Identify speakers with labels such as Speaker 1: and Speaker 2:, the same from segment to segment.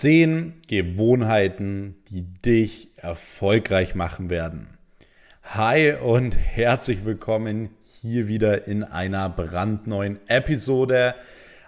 Speaker 1: Zehn Gewohnheiten, die dich erfolgreich machen werden. Hi und herzlich willkommen hier wieder in einer brandneuen Episode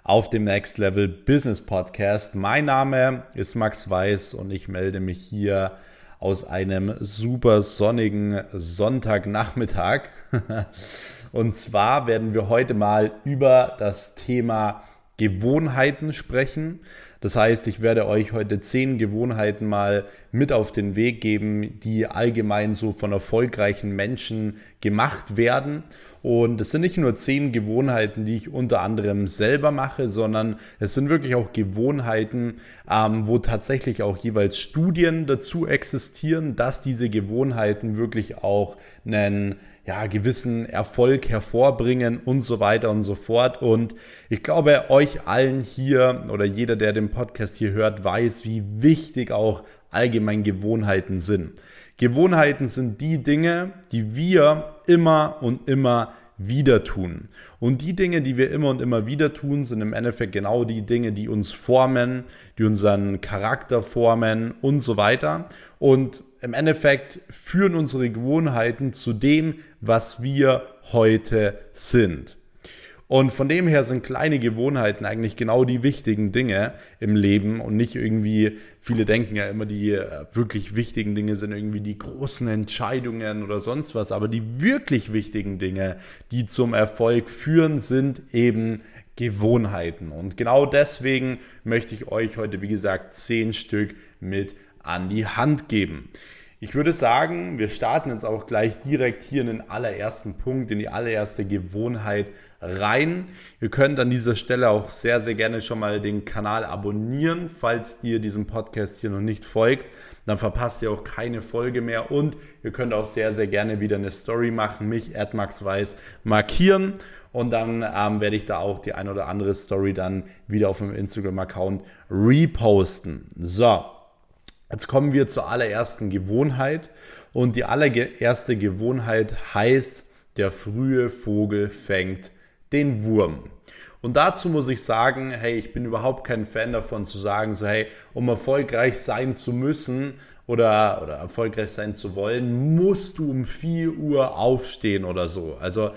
Speaker 1: auf dem Next Level Business Podcast. Mein Name ist Max Weiß und ich melde mich hier aus einem super sonnigen Sonntagnachmittag. und zwar werden wir heute mal über das Thema Gewohnheiten sprechen. Das heißt, ich werde euch heute zehn Gewohnheiten mal mit auf den Weg geben, die allgemein so von erfolgreichen Menschen gemacht werden. Und es sind nicht nur zehn Gewohnheiten, die ich unter anderem selber mache, sondern es sind wirklich auch Gewohnheiten, ähm, wo tatsächlich auch jeweils Studien dazu existieren, dass diese Gewohnheiten wirklich auch einen ja, gewissen Erfolg hervorbringen und so weiter und so fort. Und ich glaube, euch allen hier oder jeder, der den Podcast hier hört, weiß, wie wichtig auch allgemein Gewohnheiten sind. Gewohnheiten sind die Dinge, die wir immer und immer wieder tun. Und die Dinge, die wir immer und immer wieder tun, sind im Endeffekt genau die Dinge, die uns formen, die unseren Charakter formen und so weiter. Und im Endeffekt führen unsere Gewohnheiten zu dem, was wir heute sind. Und von dem her sind kleine Gewohnheiten eigentlich genau die wichtigen Dinge im Leben und nicht irgendwie, viele denken ja immer, die äh, wirklich wichtigen Dinge sind irgendwie die großen Entscheidungen oder sonst was, aber die wirklich wichtigen Dinge, die zum Erfolg führen, sind eben Gewohnheiten. Und genau deswegen möchte ich euch heute, wie gesagt, zehn Stück mit an die Hand geben. Ich würde sagen, wir starten jetzt auch gleich direkt hier in den allerersten Punkt, in die allererste Gewohnheit rein. Ihr könnt an dieser Stelle auch sehr, sehr gerne schon mal den Kanal abonnieren, falls ihr diesem Podcast hier noch nicht folgt. Dann verpasst ihr auch keine Folge mehr und ihr könnt auch sehr, sehr gerne wieder eine Story machen, mich, Weiß, markieren und dann ähm, werde ich da auch die ein oder andere Story dann wieder auf meinem Instagram-Account reposten. So, Jetzt kommen wir zur allerersten Gewohnheit. Und die allererste Gewohnheit heißt, der frühe Vogel fängt den Wurm. Und dazu muss ich sagen, hey, ich bin überhaupt kein Fan davon zu sagen, so hey, um erfolgreich sein zu müssen oder, oder erfolgreich sein zu wollen, musst du um 4 Uhr aufstehen oder so. Also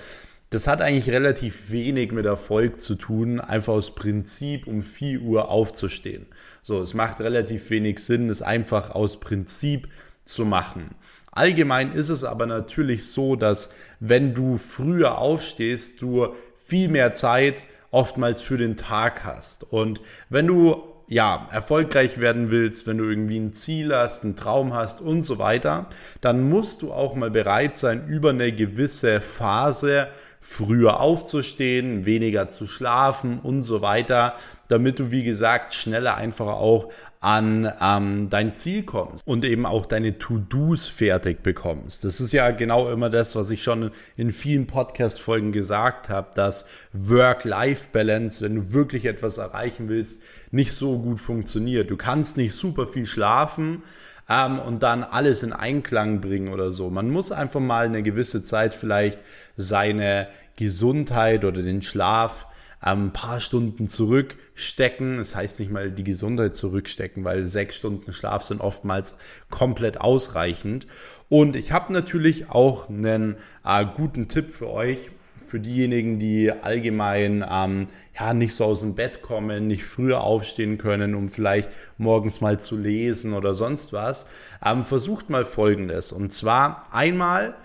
Speaker 1: das hat eigentlich relativ wenig mit Erfolg zu tun, einfach aus Prinzip um 4 Uhr aufzustehen. So, es macht relativ wenig Sinn, es einfach aus Prinzip zu machen. Allgemein ist es aber natürlich so, dass wenn du früher aufstehst, du viel mehr Zeit oftmals für den Tag hast. Und wenn du ja, erfolgreich werden willst, wenn du irgendwie ein Ziel hast, einen Traum hast und so weiter, dann musst du auch mal bereit sein, über eine gewisse Phase früher aufzustehen, weniger zu schlafen und so weiter, damit du, wie gesagt, schneller einfach auch an ähm, dein Ziel kommst und eben auch deine To-Dos fertig bekommst. Das ist ja genau immer das, was ich schon in vielen Podcast-Folgen gesagt habe, dass Work-Life-Balance, wenn du wirklich etwas erreichen willst, nicht so gut funktioniert. Du kannst nicht super viel schlafen, ähm, und dann alles in Einklang bringen oder so. Man muss einfach mal eine gewisse Zeit vielleicht seine Gesundheit oder den Schlaf ein paar Stunden zurückstecken. Das heißt nicht mal die Gesundheit zurückstecken, weil sechs Stunden Schlaf sind oftmals komplett ausreichend. Und ich habe natürlich auch einen äh, guten Tipp für euch für diejenigen, die allgemein ähm, ja nicht so aus dem Bett kommen, nicht früher aufstehen können, um vielleicht morgens mal zu lesen oder sonst was, ähm, versucht mal Folgendes. Und zwar einmal,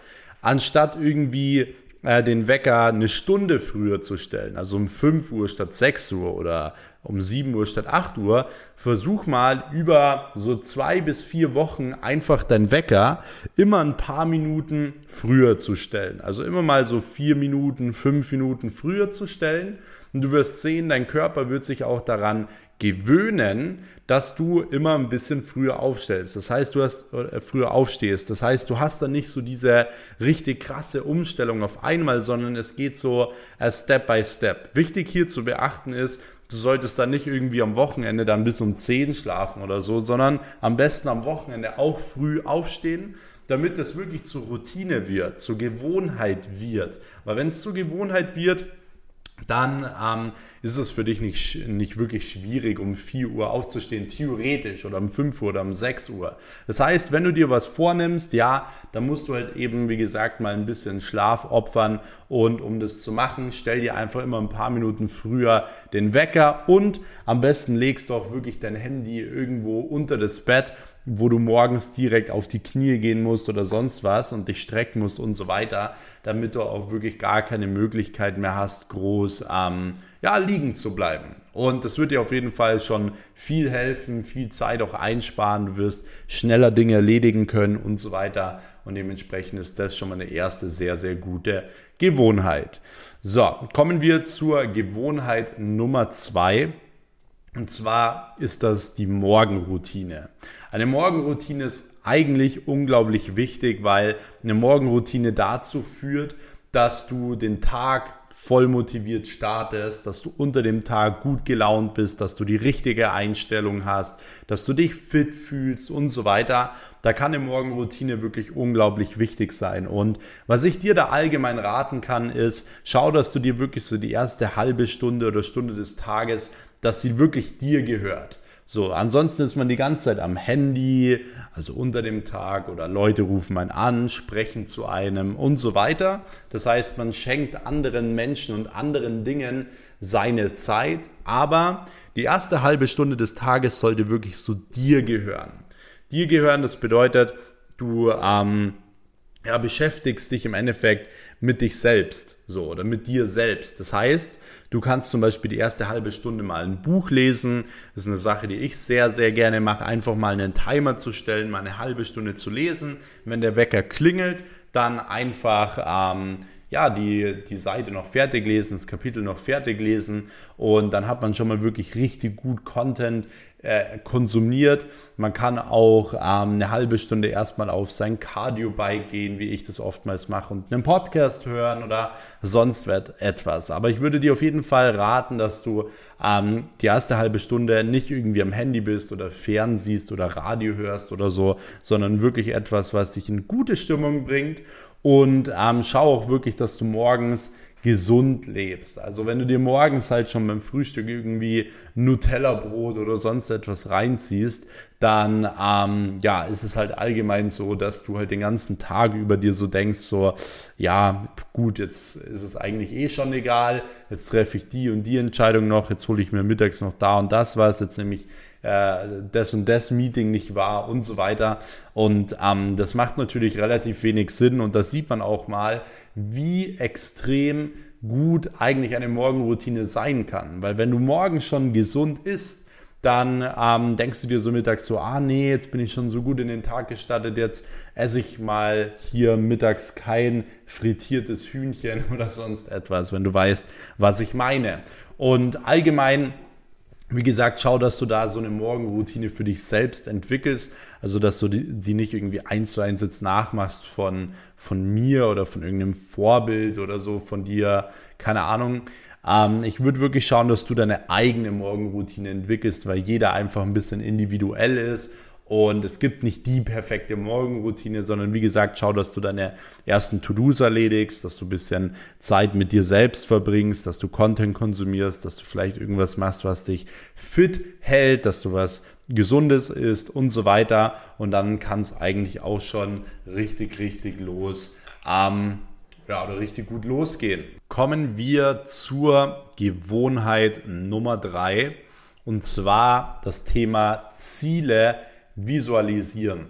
Speaker 1: anstatt irgendwie äh, den Wecker eine Stunde früher zu stellen, also um 5 Uhr statt 6 Uhr oder um 7 Uhr statt 8 Uhr, versuch mal über so zwei bis vier Wochen einfach dein Wecker immer ein paar Minuten früher zu stellen. Also immer mal so vier Minuten, fünf Minuten früher zu stellen. Und du wirst sehen, dein Körper wird sich auch daran gewöhnen, dass du immer ein bisschen früher aufstellst. Das heißt, du hast äh, früher aufstehst. Das heißt, du hast dann nicht so diese richtig krasse Umstellung auf einmal, sondern es geht so äh, Step by Step. Wichtig hier zu beachten ist, du solltest dann nicht irgendwie am Wochenende dann bis um 10 schlafen oder so, sondern am besten am Wochenende auch früh aufstehen, damit es wirklich zur Routine wird, zur Gewohnheit wird. Weil wenn es zur Gewohnheit wird, dann ähm, ist es für dich nicht, nicht wirklich schwierig, um 4 Uhr aufzustehen, theoretisch oder um 5 Uhr oder um 6 Uhr. Das heißt, wenn du dir was vornimmst, ja, dann musst du halt eben, wie gesagt, mal ein bisschen Schlaf opfern und um das zu machen, stell dir einfach immer ein paar Minuten früher den Wecker und am besten legst du auch wirklich dein Handy irgendwo unter das Bett wo du morgens direkt auf die Knie gehen musst oder sonst was und dich strecken musst und so weiter, damit du auch wirklich gar keine Möglichkeit mehr hast, groß ähm, ja, liegen zu bleiben. Und das wird dir auf jeden Fall schon viel helfen, viel Zeit auch einsparen. Du wirst schneller Dinge erledigen können und so weiter. Und dementsprechend ist das schon mal eine erste sehr, sehr gute Gewohnheit. So, kommen wir zur Gewohnheit Nummer zwei. Und zwar ist das die Morgenroutine. Eine Morgenroutine ist eigentlich unglaublich wichtig, weil eine Morgenroutine dazu führt, dass du den Tag voll motiviert startest, dass du unter dem Tag gut gelaunt bist, dass du die richtige Einstellung hast, dass du dich fit fühlst und so weiter. Da kann eine Morgenroutine wirklich unglaublich wichtig sein. Und was ich dir da allgemein raten kann, ist, schau, dass du dir wirklich so die erste halbe Stunde oder Stunde des Tages, dass sie wirklich dir gehört. So, ansonsten ist man die ganze Zeit am Handy, also unter dem Tag oder Leute rufen einen an, sprechen zu einem und so weiter. Das heißt, man schenkt anderen Menschen und anderen Dingen seine Zeit, aber die erste halbe Stunde des Tages sollte wirklich so dir gehören. Dir gehören, das bedeutet, du ähm, ja, beschäftigst dich im Endeffekt mit dich selbst, so, oder mit dir selbst. Das heißt, du kannst zum Beispiel die erste halbe Stunde mal ein Buch lesen. Das ist eine Sache, die ich sehr, sehr gerne mache, einfach mal einen Timer zu stellen, mal eine halbe Stunde zu lesen. Wenn der Wecker klingelt, dann einfach, ähm, ja, die, die Seite noch fertig lesen, das Kapitel noch fertig lesen und dann hat man schon mal wirklich richtig gut Content äh, konsumiert. Man kann auch ähm, eine halbe Stunde erstmal auf sein Cardio-Bike gehen, wie ich das oftmals mache, und einen Podcast hören oder sonst etwas. Aber ich würde dir auf jeden Fall raten, dass du ähm, die erste halbe Stunde nicht irgendwie am Handy bist oder fernsiehst oder Radio hörst oder so, sondern wirklich etwas, was dich in gute Stimmung bringt und ähm, schau auch wirklich, dass du morgens gesund lebst. Also wenn du dir morgens halt schon beim Frühstück irgendwie Nutella-Brot oder sonst etwas reinziehst, dann ähm, ja, ist es halt allgemein so, dass du halt den ganzen Tag über dir so denkst, so, ja, gut, jetzt ist es eigentlich eh schon egal, jetzt treffe ich die und die Entscheidung noch, jetzt hole ich mir mittags noch da und das was, jetzt nämlich äh, das und das Meeting nicht war und so weiter. Und ähm, das macht natürlich relativ wenig Sinn und das sieht man auch mal, wie extrem gut eigentlich eine Morgenroutine sein kann. Weil wenn du morgen schon gesund isst, dann ähm, denkst du dir so mittags so, ah nee, jetzt bin ich schon so gut in den Tag gestartet, jetzt esse ich mal hier mittags kein frittiertes Hühnchen oder sonst etwas, wenn du weißt, was ich meine. Und allgemein wie gesagt, schau, dass du da so eine Morgenroutine für dich selbst entwickelst. Also, dass du die, nicht irgendwie eins zu eins jetzt nachmachst von, von mir oder von irgendeinem Vorbild oder so von dir. Keine Ahnung. Ähm, ich würde wirklich schauen, dass du deine eigene Morgenroutine entwickelst, weil jeder einfach ein bisschen individuell ist und es gibt nicht die perfekte Morgenroutine, sondern wie gesagt, schau, dass du deine ersten To-Dos erledigst, dass du ein bisschen Zeit mit dir selbst verbringst, dass du Content konsumierst, dass du vielleicht irgendwas machst, was dich fit hält, dass du was Gesundes isst und so weiter. Und dann kann es eigentlich auch schon richtig, richtig los. Ähm, ja, oder richtig gut losgehen. Kommen wir zur Gewohnheit Nummer drei. Und zwar das Thema Ziele visualisieren.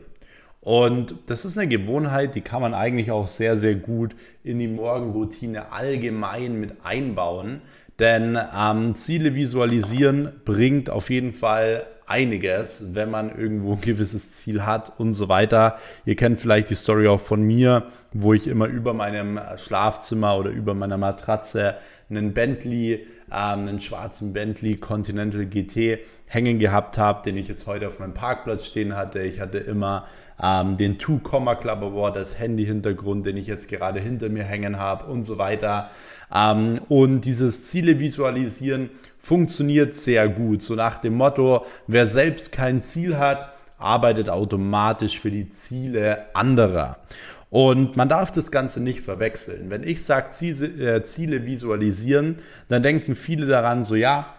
Speaker 1: Und das ist eine Gewohnheit, die kann man eigentlich auch sehr, sehr gut in die Morgenroutine allgemein mit einbauen. Denn ähm, Ziele visualisieren bringt auf jeden Fall einiges, wenn man irgendwo ein gewisses Ziel hat und so weiter. Ihr kennt vielleicht die Story auch von mir, wo ich immer über meinem Schlafzimmer oder über meiner Matratze einen Bentley, ähm, einen schwarzen Bentley Continental GT hängen gehabt habe, den ich jetzt heute auf meinem Parkplatz stehen hatte. Ich hatte immer ähm, den Two Comma Club Award als Handy-Hintergrund, den ich jetzt gerade hinter mir hängen habe und so weiter. Ähm, und dieses Ziele visualisieren funktioniert sehr gut. So nach dem Motto, wer selbst kein Ziel hat, arbeitet automatisch für die Ziele anderer. Und man darf das Ganze nicht verwechseln. Wenn ich sage, Ziele, Ziele visualisieren, dann denken viele daran so, ja,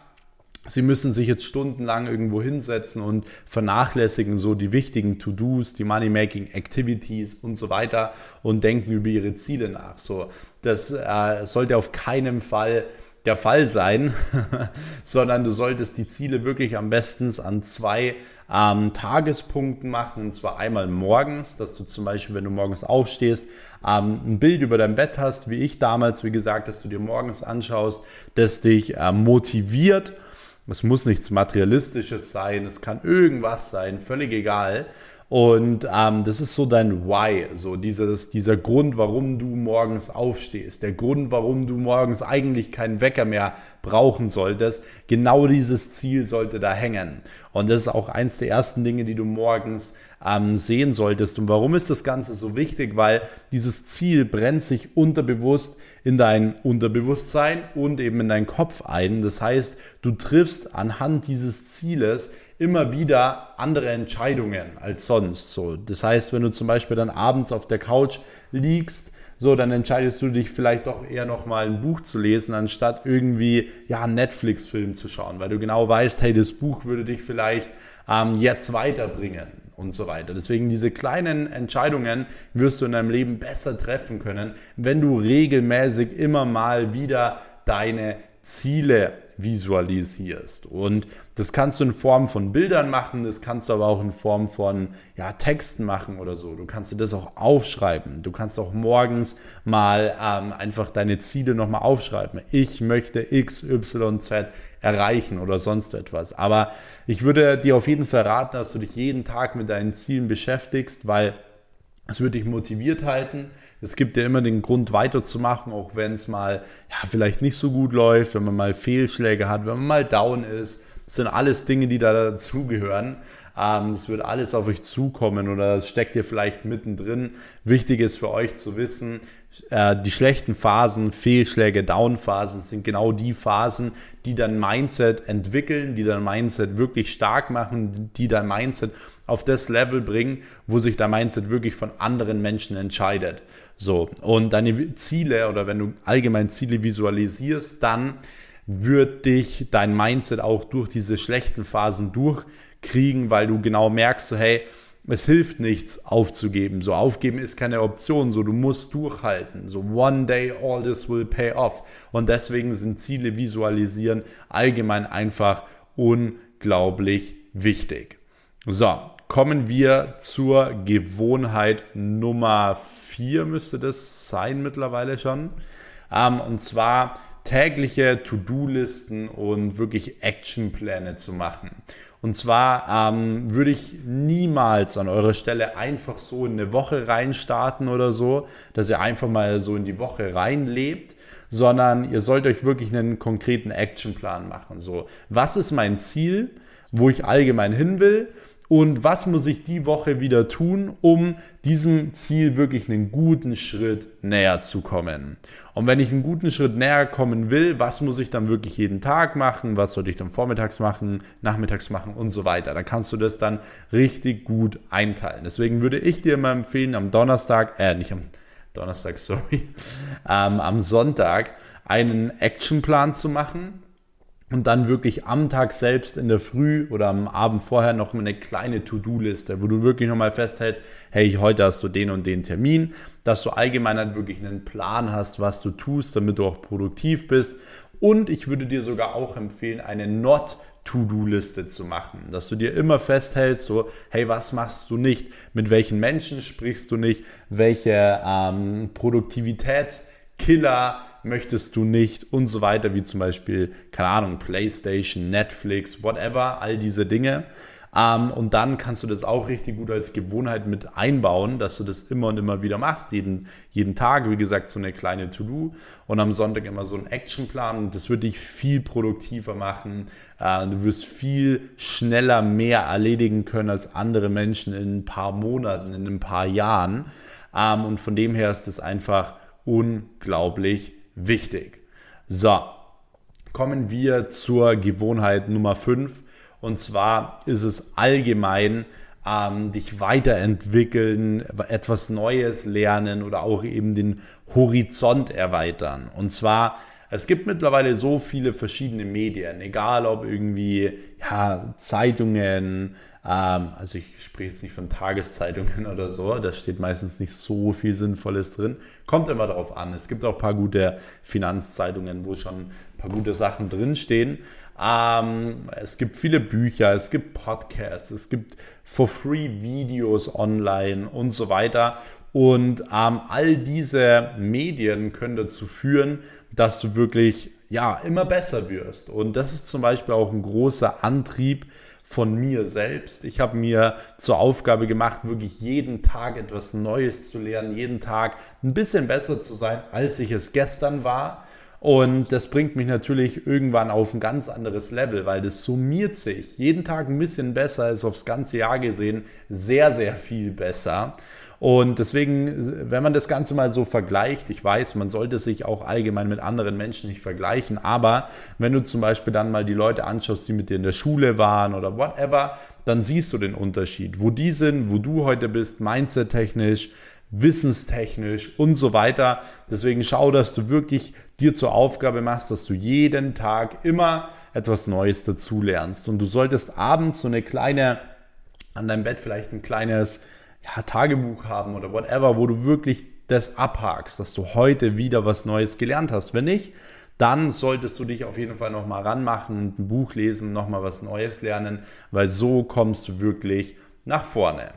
Speaker 1: Sie müssen sich jetzt stundenlang irgendwo hinsetzen und vernachlässigen so die wichtigen To-Dos, die Money-Making-Activities und so weiter und denken über ihre Ziele nach. So, das äh, sollte auf keinen Fall der Fall sein, sondern du solltest die Ziele wirklich am besten an zwei ähm, Tagespunkten machen. Und zwar einmal morgens, dass du zum Beispiel, wenn du morgens aufstehst, ähm, ein Bild über dein Bett hast, wie ich damals, wie gesagt, dass du dir morgens anschaust, das dich äh, motiviert es muss nichts Materialistisches sein, es kann irgendwas sein, völlig egal. Und ähm, das ist so dein Why, so dieses, dieser Grund, warum du morgens aufstehst, der Grund, warum du morgens eigentlich keinen Wecker mehr brauchen solltest. Genau dieses Ziel sollte da hängen. Und das ist auch eins der ersten Dinge, die du morgens ähm, sehen solltest. Und warum ist das Ganze so wichtig? Weil dieses Ziel brennt sich unterbewusst in dein Unterbewusstsein und eben in deinen Kopf ein. Das heißt, du triffst anhand dieses Zieles immer wieder andere Entscheidungen als sonst. So, das heißt, wenn du zum Beispiel dann abends auf der Couch liegst, so, dann entscheidest du dich vielleicht doch eher nochmal ein Buch zu lesen, anstatt irgendwie, ja, einen Netflix-Film zu schauen, weil du genau weißt, hey, das Buch würde dich vielleicht ähm, jetzt weiterbringen und so weiter. Deswegen diese kleinen Entscheidungen wirst du in deinem Leben besser treffen können, wenn du regelmäßig immer mal wieder deine Ziele visualisierst. Und das kannst du in Form von Bildern machen, das kannst du aber auch in Form von ja, Texten machen oder so. Du kannst dir das auch aufschreiben. Du kannst auch morgens mal ähm, einfach deine Ziele nochmal aufschreiben. Ich möchte X, Y, Z erreichen oder sonst etwas. Aber ich würde dir auf jeden Fall raten, dass du dich jeden Tag mit deinen Zielen beschäftigst, weil es wird dich motiviert halten. Es gibt dir immer den Grund weiterzumachen, auch wenn es mal ja, vielleicht nicht so gut läuft, wenn man mal Fehlschläge hat, wenn man mal down ist. Das sind alles Dinge, die da dazugehören. Ähm, das wird alles auf euch zukommen oder steckt ihr vielleicht mittendrin. Wichtig ist für euch zu wissen, äh, die schlechten Phasen, Fehlschläge, Downphasen sind genau die Phasen, die dein Mindset entwickeln, die dein Mindset wirklich stark machen, die dein Mindset auf das Level bringen, wo sich dein Mindset wirklich von anderen Menschen entscheidet. So, und deine Ziele oder wenn du allgemein Ziele visualisierst, dann wird dich dein Mindset auch durch diese schlechten Phasen durchkriegen, weil du genau merkst, so, hey, es hilft nichts aufzugeben. So aufgeben ist keine Option. So du musst durchhalten. So one day all this will pay off. Und deswegen sind Ziele visualisieren allgemein einfach unglaublich wichtig. So, kommen wir zur Gewohnheit Nummer 4, müsste das sein mittlerweile schon. Ähm, und zwar tägliche To-Do-Listen und wirklich Actionpläne zu machen. Und zwar ähm, würde ich niemals an eurer Stelle einfach so in eine Woche reinstarten oder so, dass ihr einfach mal so in die Woche reinlebt, sondern ihr sollt euch wirklich einen konkreten Actionplan machen. So, was ist mein Ziel, wo ich allgemein hin will? Und was muss ich die Woche wieder tun, um diesem Ziel wirklich einen guten Schritt näher zu kommen. Und wenn ich einen guten Schritt näher kommen will, was muss ich dann wirklich jeden Tag machen, was sollte ich dann vormittags machen, nachmittags machen und so weiter. Da kannst du das dann richtig gut einteilen. Deswegen würde ich dir immer empfehlen, am Donnerstag, äh, nicht am Donnerstag, sorry, ähm, am Sonntag einen Actionplan zu machen und dann wirklich am Tag selbst in der Früh oder am Abend vorher noch eine kleine To-Do-Liste, wo du wirklich nochmal festhältst, hey, heute hast du den und den Termin, dass du allgemein halt wirklich einen Plan hast, was du tust, damit du auch produktiv bist. Und ich würde dir sogar auch empfehlen, eine Not To-Do-Liste zu machen, dass du dir immer festhältst, so, hey, was machst du nicht, mit welchen Menschen sprichst du nicht, welche ähm, Produktivitätskiller möchtest du nicht und so weiter, wie zum Beispiel, keine Ahnung, PlayStation, Netflix, whatever, all diese Dinge. Ähm, und dann kannst du das auch richtig gut als Gewohnheit mit einbauen, dass du das immer und immer wieder machst. Jeden, jeden Tag, wie gesagt, so eine kleine To-Do und am Sonntag immer so ein Actionplan. Das wird dich viel produktiver machen. Äh, du wirst viel schneller mehr erledigen können als andere Menschen in ein paar Monaten, in ein paar Jahren. Ähm, und von dem her ist es einfach unglaublich wichtig. So, kommen wir zur Gewohnheit Nummer 5. Und zwar ist es allgemein ähm, dich weiterentwickeln, etwas Neues lernen oder auch eben den Horizont erweitern. Und zwar, es gibt mittlerweile so viele verschiedene Medien, egal ob irgendwie ja, Zeitungen, also ich spreche jetzt nicht von Tageszeitungen oder so, da steht meistens nicht so viel Sinnvolles drin. Kommt immer darauf an. Es gibt auch ein paar gute Finanzzeitungen, wo schon ein paar gute Sachen drinstehen. Ähm, es gibt viele Bücher, es gibt Podcasts, es gibt for free Videos online und so weiter. Und ähm, all diese Medien können dazu führen, dass du wirklich ja immer besser wirst. Und das ist zum Beispiel auch ein großer Antrieb von mir selbst. Ich habe mir zur Aufgabe gemacht, wirklich jeden Tag etwas Neues zu lernen, jeden Tag ein bisschen besser zu sein, als ich es gestern war. Und das bringt mich natürlich irgendwann auf ein ganz anderes Level, weil das summiert sich. Jeden Tag ein bisschen besser ist aufs ganze Jahr gesehen sehr, sehr viel besser. Und deswegen, wenn man das Ganze mal so vergleicht, ich weiß, man sollte sich auch allgemein mit anderen Menschen nicht vergleichen, aber wenn du zum Beispiel dann mal die Leute anschaust, die mit dir in der Schule waren oder whatever, dann siehst du den Unterschied, wo die sind, wo du heute bist, mindset-technisch, wissenstechnisch und so weiter. Deswegen schau, dass du wirklich dir zur Aufgabe machst, dass du jeden Tag immer etwas Neues dazu lernst. Und du solltest abends so eine kleine, an deinem Bett vielleicht ein kleines ja, Tagebuch haben oder whatever, wo du wirklich das abhakst, dass du heute wieder was Neues gelernt hast. Wenn nicht, dann solltest du dich auf jeden Fall nochmal ranmachen, ein Buch lesen, nochmal was Neues lernen, weil so kommst du wirklich nach vorne.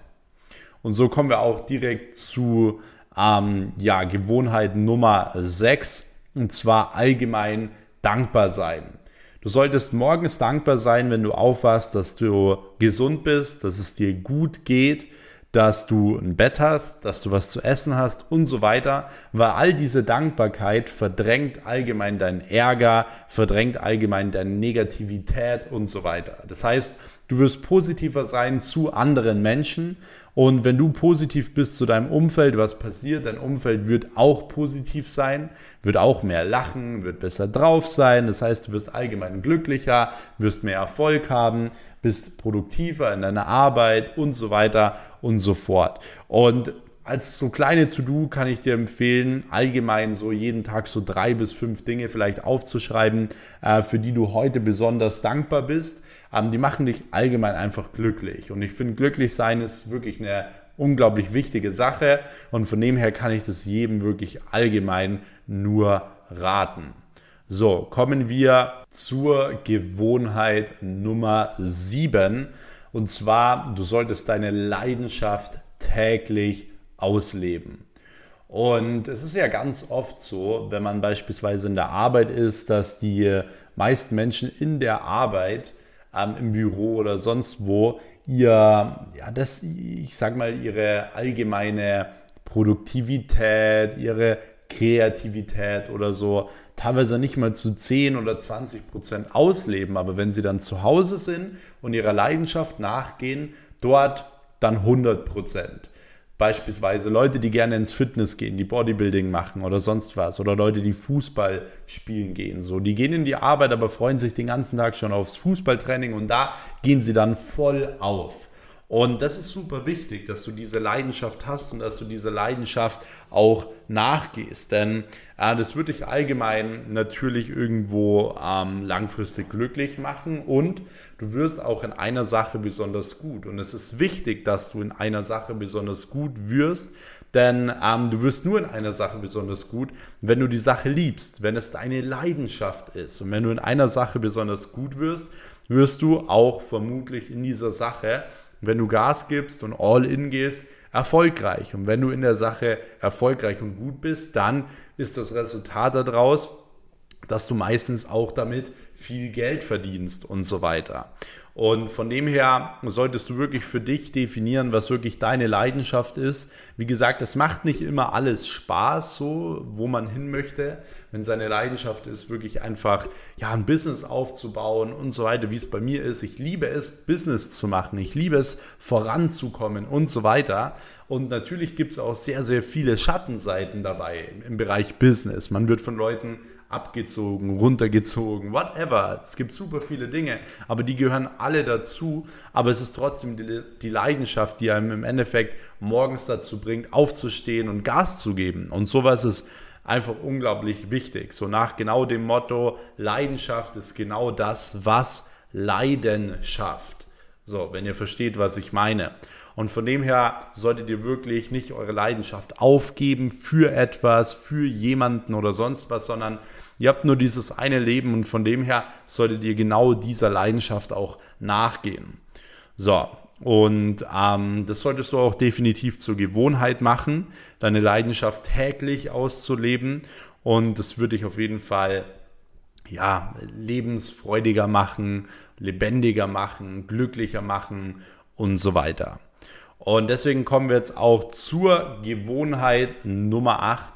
Speaker 1: Und so kommen wir auch direkt zu ähm, ja, Gewohnheit Nummer 6 und zwar allgemein dankbar sein. Du solltest morgens dankbar sein, wenn du aufwachst, dass du gesund bist, dass es dir gut geht, dass du ein Bett hast, dass du was zu essen hast und so weiter, weil all diese Dankbarkeit verdrängt allgemein deinen Ärger, verdrängt allgemein deine Negativität und so weiter. Das heißt, du wirst positiver sein zu anderen Menschen und wenn du positiv bist zu deinem Umfeld, was passiert? Dein Umfeld wird auch positiv sein, wird auch mehr lachen, wird besser drauf sein. Das heißt, du wirst allgemein glücklicher, wirst mehr Erfolg haben, bist produktiver in deiner Arbeit und so weiter und so fort. Und als so kleine To-Do kann ich dir empfehlen, allgemein so jeden Tag so drei bis fünf Dinge vielleicht aufzuschreiben, äh, für die du heute besonders dankbar bist. Ähm, die machen dich allgemein einfach glücklich. Und ich finde, glücklich sein ist wirklich eine unglaublich wichtige Sache. Und von dem her kann ich das jedem wirklich allgemein nur raten. So, kommen wir zur Gewohnheit Nummer 7. Und zwar, du solltest deine Leidenschaft täglich ausleben. Und es ist ja ganz oft so, wenn man beispielsweise in der Arbeit ist, dass die meisten Menschen in der Arbeit, ähm, im Büro oder sonst wo, ihr, ja, das, ich sag mal, ihre allgemeine Produktivität, ihre Kreativität oder so teilweise nicht mal zu 10 oder 20 Prozent ausleben, aber wenn sie dann zu Hause sind und ihrer Leidenschaft nachgehen, dort dann 100 Prozent. Beispielsweise Leute, die gerne ins Fitness gehen, die Bodybuilding machen oder sonst was. Oder Leute, die Fußball spielen gehen. So, die gehen in die Arbeit, aber freuen sich den ganzen Tag schon aufs Fußballtraining und da gehen sie dann voll auf. Und das ist super wichtig, dass du diese Leidenschaft hast und dass du diese Leidenschaft auch nachgehst. Denn äh, das wird dich allgemein natürlich irgendwo ähm, langfristig glücklich machen und du wirst auch in einer Sache besonders gut. Und es ist wichtig, dass du in einer Sache besonders gut wirst, denn ähm, du wirst nur in einer Sache besonders gut, wenn du die Sache liebst, wenn es deine Leidenschaft ist. Und wenn du in einer Sache besonders gut wirst, wirst du auch vermutlich in dieser Sache wenn du Gas gibst und all in gehst, erfolgreich. Und wenn du in der Sache erfolgreich und gut bist, dann ist das Resultat daraus, dass du meistens auch damit viel Geld verdienst und so weiter. Und von dem her solltest du wirklich für dich definieren, was wirklich deine Leidenschaft ist. Wie gesagt, es macht nicht immer alles Spaß, so wo man hin möchte. Wenn seine Leidenschaft ist, wirklich einfach ja ein Business aufzubauen und so weiter, wie es bei mir ist. Ich liebe es, Business zu machen. Ich liebe es, voranzukommen und so weiter. Und natürlich gibt es auch sehr, sehr viele Schattenseiten dabei im Bereich Business. Man wird von Leuten abgezogen, runtergezogen, whatever. Es gibt super viele Dinge, aber die gehören alle dazu. Aber es ist trotzdem die, die Leidenschaft, die einem im Endeffekt morgens dazu bringt, aufzustehen und Gas zu geben. Und sowas ist einfach unglaublich wichtig. So nach genau dem Motto, Leidenschaft ist genau das, was Leiden schafft. So, wenn ihr versteht, was ich meine. Und von dem her solltet ihr wirklich nicht eure Leidenschaft aufgeben für etwas, für jemanden oder sonst was, sondern ihr habt nur dieses eine Leben und von dem her solltet ihr genau dieser Leidenschaft auch nachgehen. So, und ähm, das solltest du auch definitiv zur Gewohnheit machen, deine Leidenschaft täglich auszuleben. Und das würde ich auf jeden Fall ja, lebensfreudiger machen, lebendiger machen, glücklicher machen und so weiter. Und deswegen kommen wir jetzt auch zur Gewohnheit Nummer 8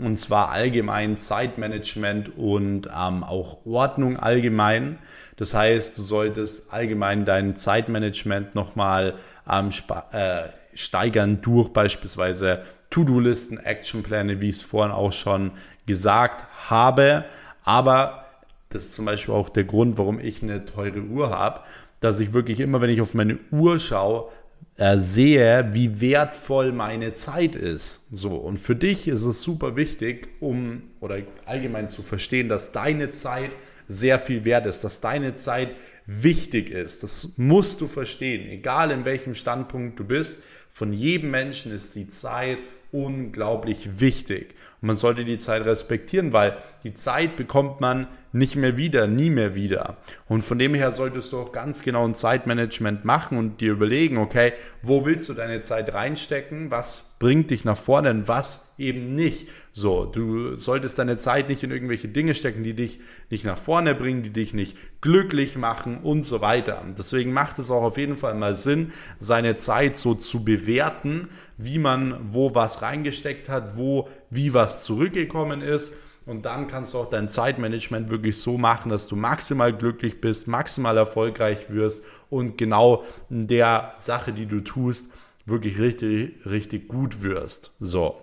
Speaker 1: und zwar allgemein Zeitmanagement und ähm, auch Ordnung allgemein. Das heißt, du solltest allgemein dein Zeitmanagement nochmal ähm, äh, steigern durch beispielsweise To-Do-Listen, Actionpläne, wie ich es vorhin auch schon gesagt habe. Aber das ist zum Beispiel auch der Grund, warum ich eine teure Uhr habe, dass ich wirklich immer, wenn ich auf meine Uhr schaue, äh, sehe, wie wertvoll meine Zeit ist. So, und für dich ist es super wichtig, um oder allgemein zu verstehen, dass deine Zeit sehr viel wert ist, dass deine Zeit wichtig ist. Das musst du verstehen, egal in welchem Standpunkt du bist. Von jedem Menschen ist die Zeit unglaublich wichtig. Und man sollte die Zeit respektieren, weil die Zeit bekommt man nicht mehr wieder, nie mehr wieder. Und von dem her solltest du auch ganz genau ein Zeitmanagement machen und dir überlegen, okay, wo willst du deine Zeit reinstecken? Was bringt dich nach vorne und was eben nicht? So, du solltest deine Zeit nicht in irgendwelche Dinge stecken, die dich nicht nach vorne bringen, die dich nicht glücklich machen und so weiter. Deswegen macht es auch auf jeden Fall mal Sinn, seine Zeit so zu bewerten, wie man wo was reingesteckt hat, wo wie was zurückgekommen ist und dann kannst du auch dein Zeitmanagement wirklich so machen, dass du maximal glücklich bist, maximal erfolgreich wirst und genau in der Sache, die du tust, wirklich richtig, richtig gut wirst. So,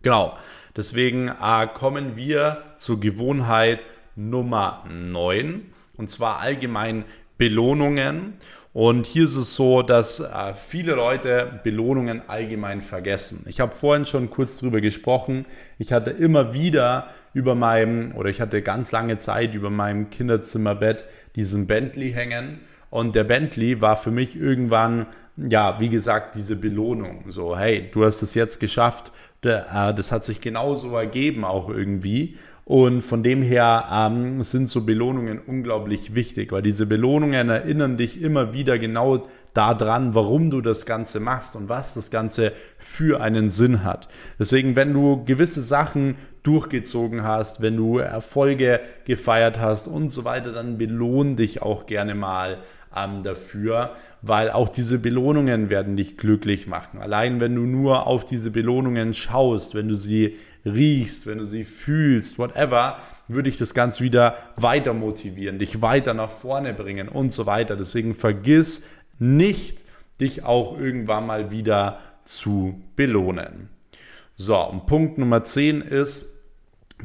Speaker 1: genau. Deswegen äh, kommen wir zur Gewohnheit Nummer 9 und zwar allgemein Belohnungen. Und hier ist es so, dass äh, viele Leute Belohnungen allgemein vergessen. Ich habe vorhin schon kurz drüber gesprochen. Ich hatte immer wieder über meinem, oder ich hatte ganz lange Zeit über meinem Kinderzimmerbett diesen Bentley hängen. Und der Bentley war für mich irgendwann, ja, wie gesagt, diese Belohnung. So, hey, du hast es jetzt geschafft. Äh, das hat sich genauso ergeben auch irgendwie. Und von dem her ähm, sind so Belohnungen unglaublich wichtig, weil diese Belohnungen erinnern dich immer wieder genau daran, warum du das Ganze machst und was das Ganze für einen Sinn hat. Deswegen, wenn du gewisse Sachen durchgezogen hast, wenn du Erfolge gefeiert hast und so weiter, dann belohn dich auch gerne mal ähm, dafür, weil auch diese Belohnungen werden dich glücklich machen. Allein wenn du nur auf diese Belohnungen schaust, wenn du sie riechst, wenn du sie fühlst, whatever, würde ich das Ganze wieder weiter motivieren, dich weiter nach vorne bringen und so weiter. Deswegen vergiss nicht, dich auch irgendwann mal wieder zu belohnen. So, und Punkt Nummer 10 ist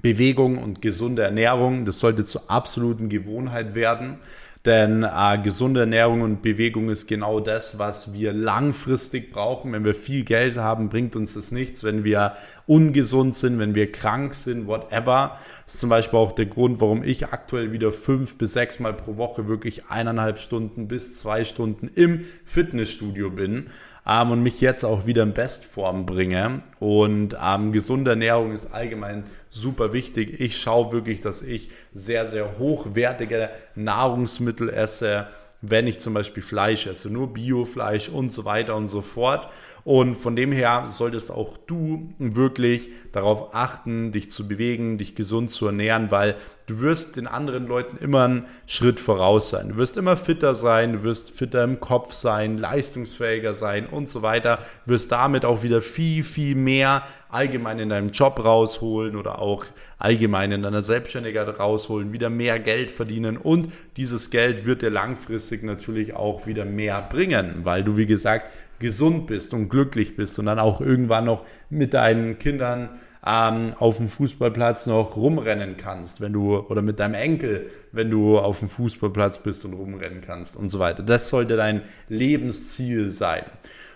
Speaker 1: Bewegung und gesunde Ernährung. Das sollte zur absoluten Gewohnheit werden. Denn äh, gesunde Ernährung und Bewegung ist genau das, was wir langfristig brauchen. Wenn wir viel Geld haben, bringt uns das nichts. Wenn wir ungesund sind, wenn wir krank sind, whatever. Das ist zum Beispiel auch der Grund, warum ich aktuell wieder fünf bis sechs Mal pro Woche wirklich eineinhalb Stunden bis zwei Stunden im Fitnessstudio bin ähm, und mich jetzt auch wieder in Bestform bringe. Und ähm, gesunde Ernährung ist allgemein super wichtig. Ich schaue wirklich, dass ich sehr, sehr hochwertige Nahrungsmittel esse wenn ich zum Beispiel Fleisch esse, nur Biofleisch und so weiter und so fort. Und von dem her solltest auch du wirklich darauf achten, dich zu bewegen, dich gesund zu ernähren, weil du wirst den anderen Leuten immer einen Schritt voraus sein. Du wirst immer fitter sein, du wirst fitter im Kopf sein, leistungsfähiger sein und so weiter. Du wirst damit auch wieder viel, viel mehr allgemein in deinem Job rausholen oder auch allgemein in deiner Selbstständigkeit rausholen, wieder mehr Geld verdienen und dieses Geld wird dir langfristig natürlich auch wieder mehr bringen, weil du, wie gesagt, gesund bist und glücklich bist und dann auch irgendwann noch mit deinen Kindern ähm, auf dem Fußballplatz noch rumrennen kannst, wenn du oder mit deinem Enkel, wenn du auf dem Fußballplatz bist und rumrennen kannst und so weiter. Das sollte dein Lebensziel sein.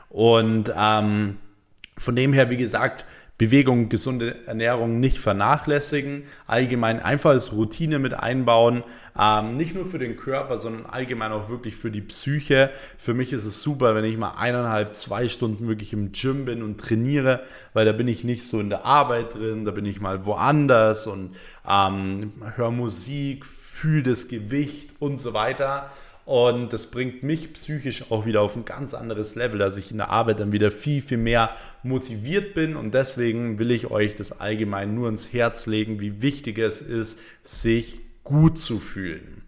Speaker 1: Und ähm, von dem her, wie gesagt, Bewegung, gesunde Ernährung nicht vernachlässigen, allgemein einfach als Routine mit einbauen, ähm, nicht nur für den Körper, sondern allgemein auch wirklich für die Psyche. Für mich ist es super, wenn ich mal eineinhalb, zwei Stunden wirklich im Gym bin und trainiere, weil da bin ich nicht so in der Arbeit drin, da bin ich mal woanders und ähm, höre Musik, fühle das Gewicht und so weiter. Und das bringt mich psychisch auch wieder auf ein ganz anderes Level, dass ich in der Arbeit dann wieder viel, viel mehr motiviert bin. Und deswegen will ich euch das allgemein nur ins Herz legen, wie wichtig es ist, sich gut zu fühlen.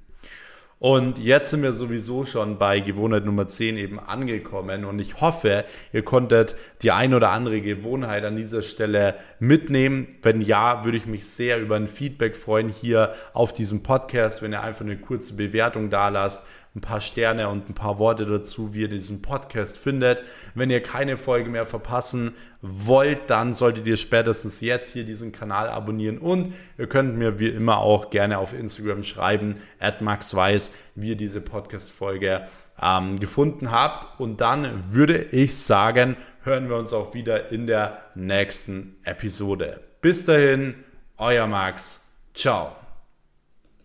Speaker 1: Und jetzt sind wir sowieso schon bei Gewohnheit Nummer 10 eben angekommen und ich hoffe, ihr konntet die ein oder andere Gewohnheit an dieser Stelle mitnehmen. Wenn ja, würde ich mich sehr über ein Feedback freuen hier auf diesem Podcast, wenn ihr einfach eine kurze Bewertung da lasst, ein paar Sterne und ein paar Worte dazu, wie ihr diesen Podcast findet. Wenn ihr keine Folge mehr verpassen wollt, dann solltet ihr spätestens jetzt hier diesen Kanal abonnieren und ihr könnt mir wie immer auch gerne auf Instagram schreiben, at maxweiss, wie ihr diese Podcast-Folge ähm, gefunden habt. Und dann würde ich sagen, hören wir uns auch wieder in der nächsten Episode. Bis dahin, euer Max. Ciao.